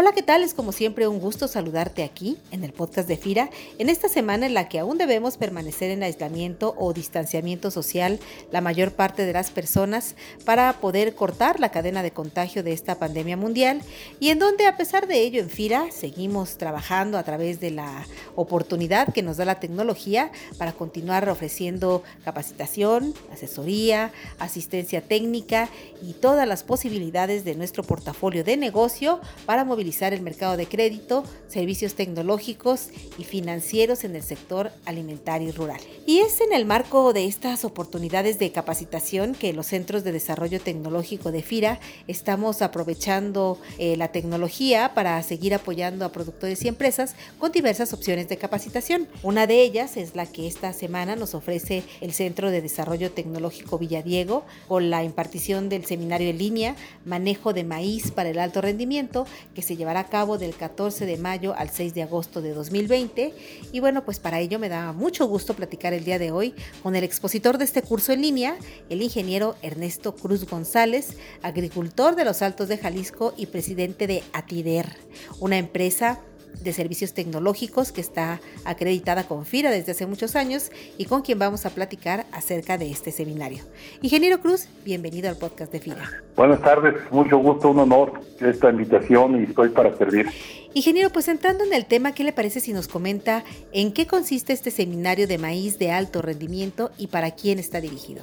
Hola, ¿qué tal? Es como siempre un gusto saludarte aquí en el podcast de FIRA, en esta semana en la que aún debemos permanecer en aislamiento o distanciamiento social la mayor parte de las personas para poder cortar la cadena de contagio de esta pandemia mundial y en donde a pesar de ello en FIRA seguimos trabajando a través de la oportunidad que nos da la tecnología para continuar ofreciendo capacitación, asesoría, asistencia técnica y todas las posibilidades de nuestro portafolio de negocio para movilizar el mercado de crédito, servicios tecnológicos y financieros en el sector alimentario y rural. Y es en el marco de estas oportunidades de capacitación que los centros de desarrollo tecnológico de FIRA estamos aprovechando eh, la tecnología para seguir apoyando a productores y empresas con diversas opciones de capacitación. Una de ellas es la que esta semana nos ofrece el Centro de Desarrollo Tecnológico Villadiego con la impartición del seminario en línea Manejo de maíz para el alto rendimiento que se llevará a cabo del 14 de mayo al 6 de agosto de 2020. Y bueno, pues para ello me da mucho gusto platicar el día de hoy con el expositor de este curso en línea, el ingeniero Ernesto Cruz González, agricultor de los Altos de Jalisco y presidente de Atider, una empresa de servicios tecnológicos que está acreditada con FIRA desde hace muchos años y con quien vamos a platicar acerca de este seminario. Ingeniero Cruz, bienvenido al podcast de FIRA. Buenas tardes, mucho gusto, un honor esta invitación y estoy para servir. Ingeniero, pues entrando en el tema, ¿qué le parece si nos comenta en qué consiste este seminario de maíz de alto rendimiento y para quién está dirigido?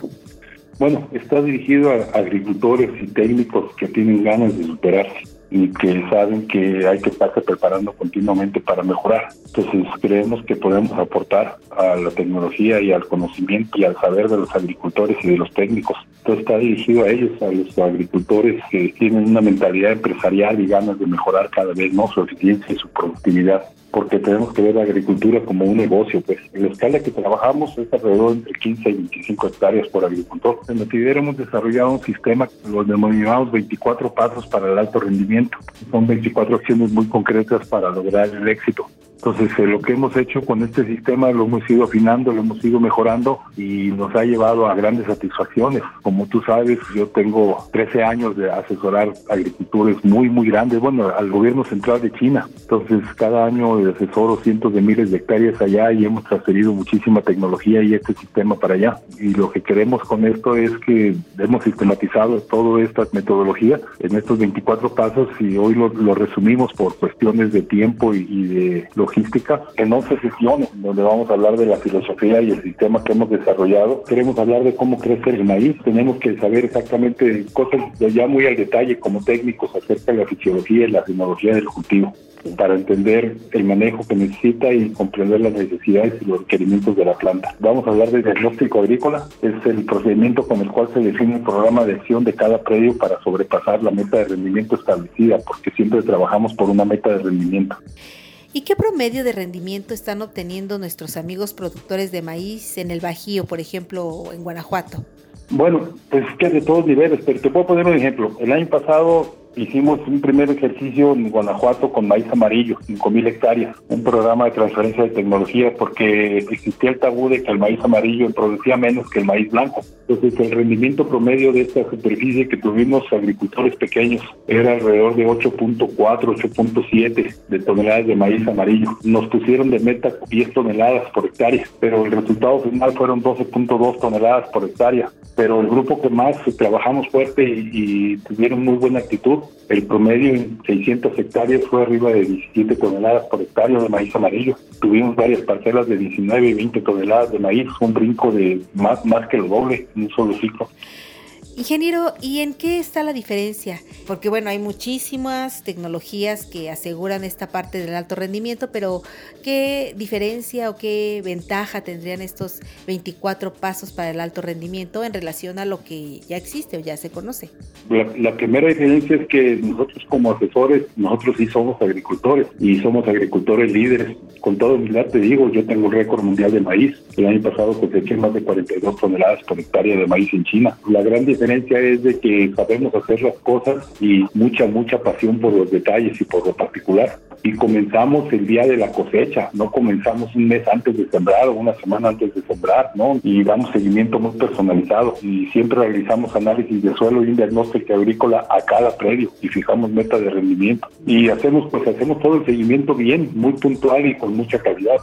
Bueno, está dirigido a agricultores y técnicos que tienen ganas de superarse y que saben que hay que estarse preparando continuamente para mejorar. Entonces creemos que podemos aportar a la tecnología y al conocimiento y al saber de los agricultores y de los técnicos. Entonces está dirigido a ellos, a los agricultores que tienen una mentalidad empresarial y ganas de mejorar cada vez más su eficiencia y su productividad porque tenemos que ver la agricultura como un negocio. Pues en la escala que trabajamos es alrededor entre 15 y 25 hectáreas por agricultor. En Notidero hemos desarrollado un sistema, los denominamos 24 pasos para el alto rendimiento. Son 24 acciones muy concretas para lograr el éxito. Entonces, eh, lo que hemos hecho con este sistema lo hemos ido afinando, lo hemos ido mejorando y nos ha llevado a grandes satisfacciones. Como tú sabes, yo tengo 13 años de asesorar agricultores muy, muy grandes, bueno, al gobierno central de China. Entonces, cada año asesoro cientos de miles de hectáreas allá y hemos transferido muchísima tecnología y este sistema para allá. Y lo que queremos con esto es que hemos sistematizado toda esta metodología en estos 24 pasos y hoy lo, resumimos por cuestiones de tiempo y, y de logística en 11 sesiones donde vamos a hablar de la filosofía y el sistema que hemos desarrollado. Queremos hablar de cómo crecer el maíz. Tenemos que saber exactamente cosas ya muy al detalle como técnicos acerca de la fisiología y la tecnología del cultivo para entender el manejo que necesita y comprender las necesidades y los requerimientos de la planta. Vamos a hablar de diagnóstico agrícola, es el procedimiento con el cual se define el programa de acción de cada predio para sobrepasar la meta de rendimiento establecida, porque siempre trabajamos por una meta de rendimiento. ¿Y qué promedio de rendimiento están obteniendo nuestros amigos productores de maíz en el Bajío, por ejemplo, en Guanajuato? Bueno, pues que de todos niveles, pero te puedo poner un ejemplo. El año pasado Hicimos un primer ejercicio en Guanajuato con maíz amarillo, 5.000 hectáreas, un programa de transferencia de tecnología porque existía el tabú de que el maíz amarillo producía menos que el maíz blanco. Entonces el rendimiento promedio de esta superficie que tuvimos agricultores pequeños era alrededor de 8.4, 8.7 de toneladas de maíz amarillo. Nos pusieron de meta 10 toneladas por hectárea, pero el resultado final fueron 12.2 toneladas por hectárea. Pero el grupo que más trabajamos fuerte y, y tuvieron muy buena actitud el promedio en 600 hectáreas fue arriba de 17 toneladas por hectárea de maíz amarillo. Tuvimos varias parcelas de 19 y 20 toneladas de maíz, un brinco de más, más que lo doble en un solo ciclo. Ingeniero, ¿y en qué está la diferencia? Porque bueno, hay muchísimas tecnologías que aseguran esta parte del alto rendimiento, pero ¿qué diferencia o qué ventaja tendrían estos 24 pasos para el alto rendimiento en relación a lo que ya existe o ya se conoce? La, primera diferencia es que nosotros como asesores, nosotros sí somos agricultores y somos agricultores líderes. Con toda humildad te digo, yo tengo un récord mundial de maíz. El año pasado coseché más de 42 toneladas por hectárea de maíz en China. La gran diferencia es de que sabemos hacer las cosas y mucha, mucha pasión por los detalles y por lo particular. Y comenzamos el día de la cosecha, no comenzamos un mes antes de sembrar o una semana antes de sembrar, ¿no? Y damos seguimiento muy personalizado y siempre realizamos análisis de suelo y diagnóstico agrícola a cada predio y fijamos metas de rendimiento y hacemos pues hacemos todo el seguimiento bien, muy puntual y con mucha calidad.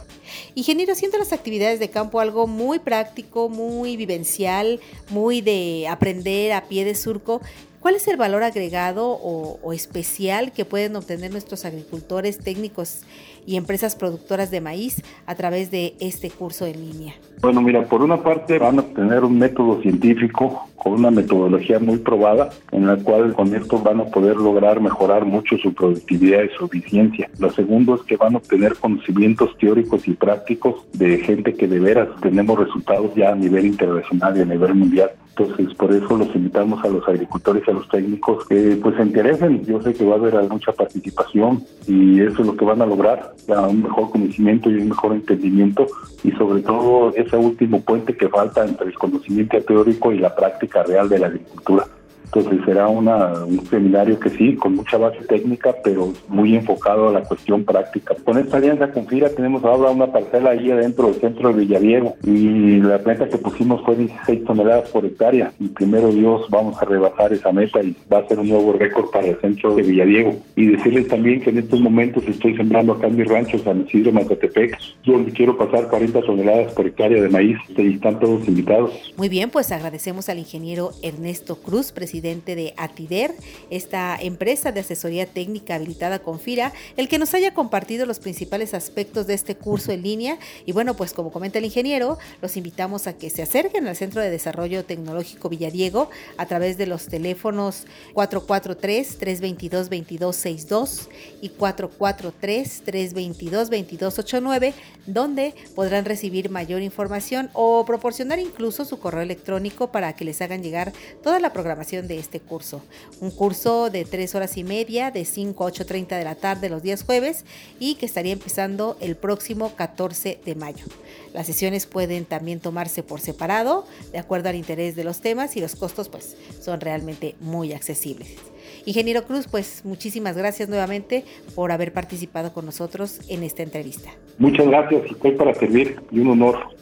Ingeniero, siendo las actividades de campo algo muy práctico, muy vivencial, muy de aprender a pie de surco, ¿Cuál es el valor agregado o, especial que pueden obtener nuestros agricultores, técnicos y empresas productoras de maíz a través de este curso en línea? Bueno, mira, por una parte van a obtener un método científico con una metodología muy probada, en la cual con esto van a poder lograr mejorar mucho su productividad y su eficiencia. Lo segundo es que van a obtener conocimientos teóricos y prácticos de gente que de veras tenemos resultados ya a nivel internacional y a nivel mundial. Entonces, por eso los invitamos a los agricultores y a los técnicos que pues se interesen. Yo sé que va a haber mucha participación y eso es lo que van a lograr, un mejor conocimiento y un mejor entendimiento y sobre todo ese último puente que falta entre el conocimiento teórico y la práctica real de la agricultura. Entonces será una, un seminario que sí, con mucha base técnica, pero muy enfocado a la cuestión práctica. Con esta alianza con FIRA tenemos ahora una parcela ahí adentro del centro de Villadiego y la meta que pusimos fue 16 toneladas por hectárea y primero Dios vamos a rebasar esa meta y va a ser un nuevo récord para el centro de Villadiego. Y decirles también que en estos momentos estoy sembrando acá en mis ranchos San Isidro Mazatepec, donde quiero pasar 40 toneladas por hectárea de maíz y están todos invitados. Muy bien, pues agradecemos al ingeniero Ernesto Cruz, presidente de Atider, esta empresa de asesoría técnica habilitada con FIRA, el que nos haya compartido los principales aspectos de este curso en línea. Y bueno, pues como comenta el ingeniero, los invitamos a que se acerquen al Centro de Desarrollo Tecnológico Villadiego a través de los teléfonos 443-322-2262 y 443-322-2289, donde podrán recibir mayor información o proporcionar incluso su correo electrónico para que les hagan llegar toda la programación de este curso. Un curso de tres horas y media, de 5 a 8.30 de la tarde los días jueves y que estaría empezando el próximo 14 de mayo. Las sesiones pueden también tomarse por separado, de acuerdo al interés de los temas y los costos pues son realmente muy accesibles. Ingeniero Cruz, pues muchísimas gracias nuevamente por haber participado con nosotros en esta entrevista. Muchas gracias, estoy para servir y un honor.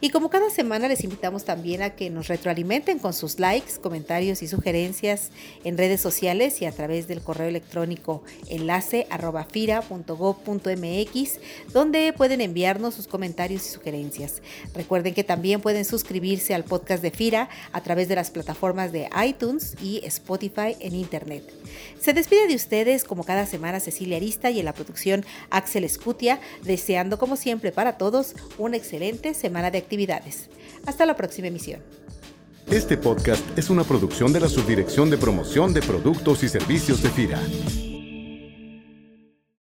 Y como cada semana les invitamos también a que nos retroalimenten con sus likes, comentarios y sugerencias en redes sociales y a través del correo electrónico enlace arroba donde pueden enviarnos sus comentarios y sugerencias. Recuerden que también pueden suscribirse al podcast de FIRA a través de las plataformas de iTunes y Spotify en Internet. Se despide de ustedes como cada semana Cecilia Arista y en la producción Axel Escutia, deseando como siempre para todos una excelente semana de actividades. Hasta la próxima emisión. Este podcast es una producción de la Subdirección de Promoción de Productos y Servicios de FIRA.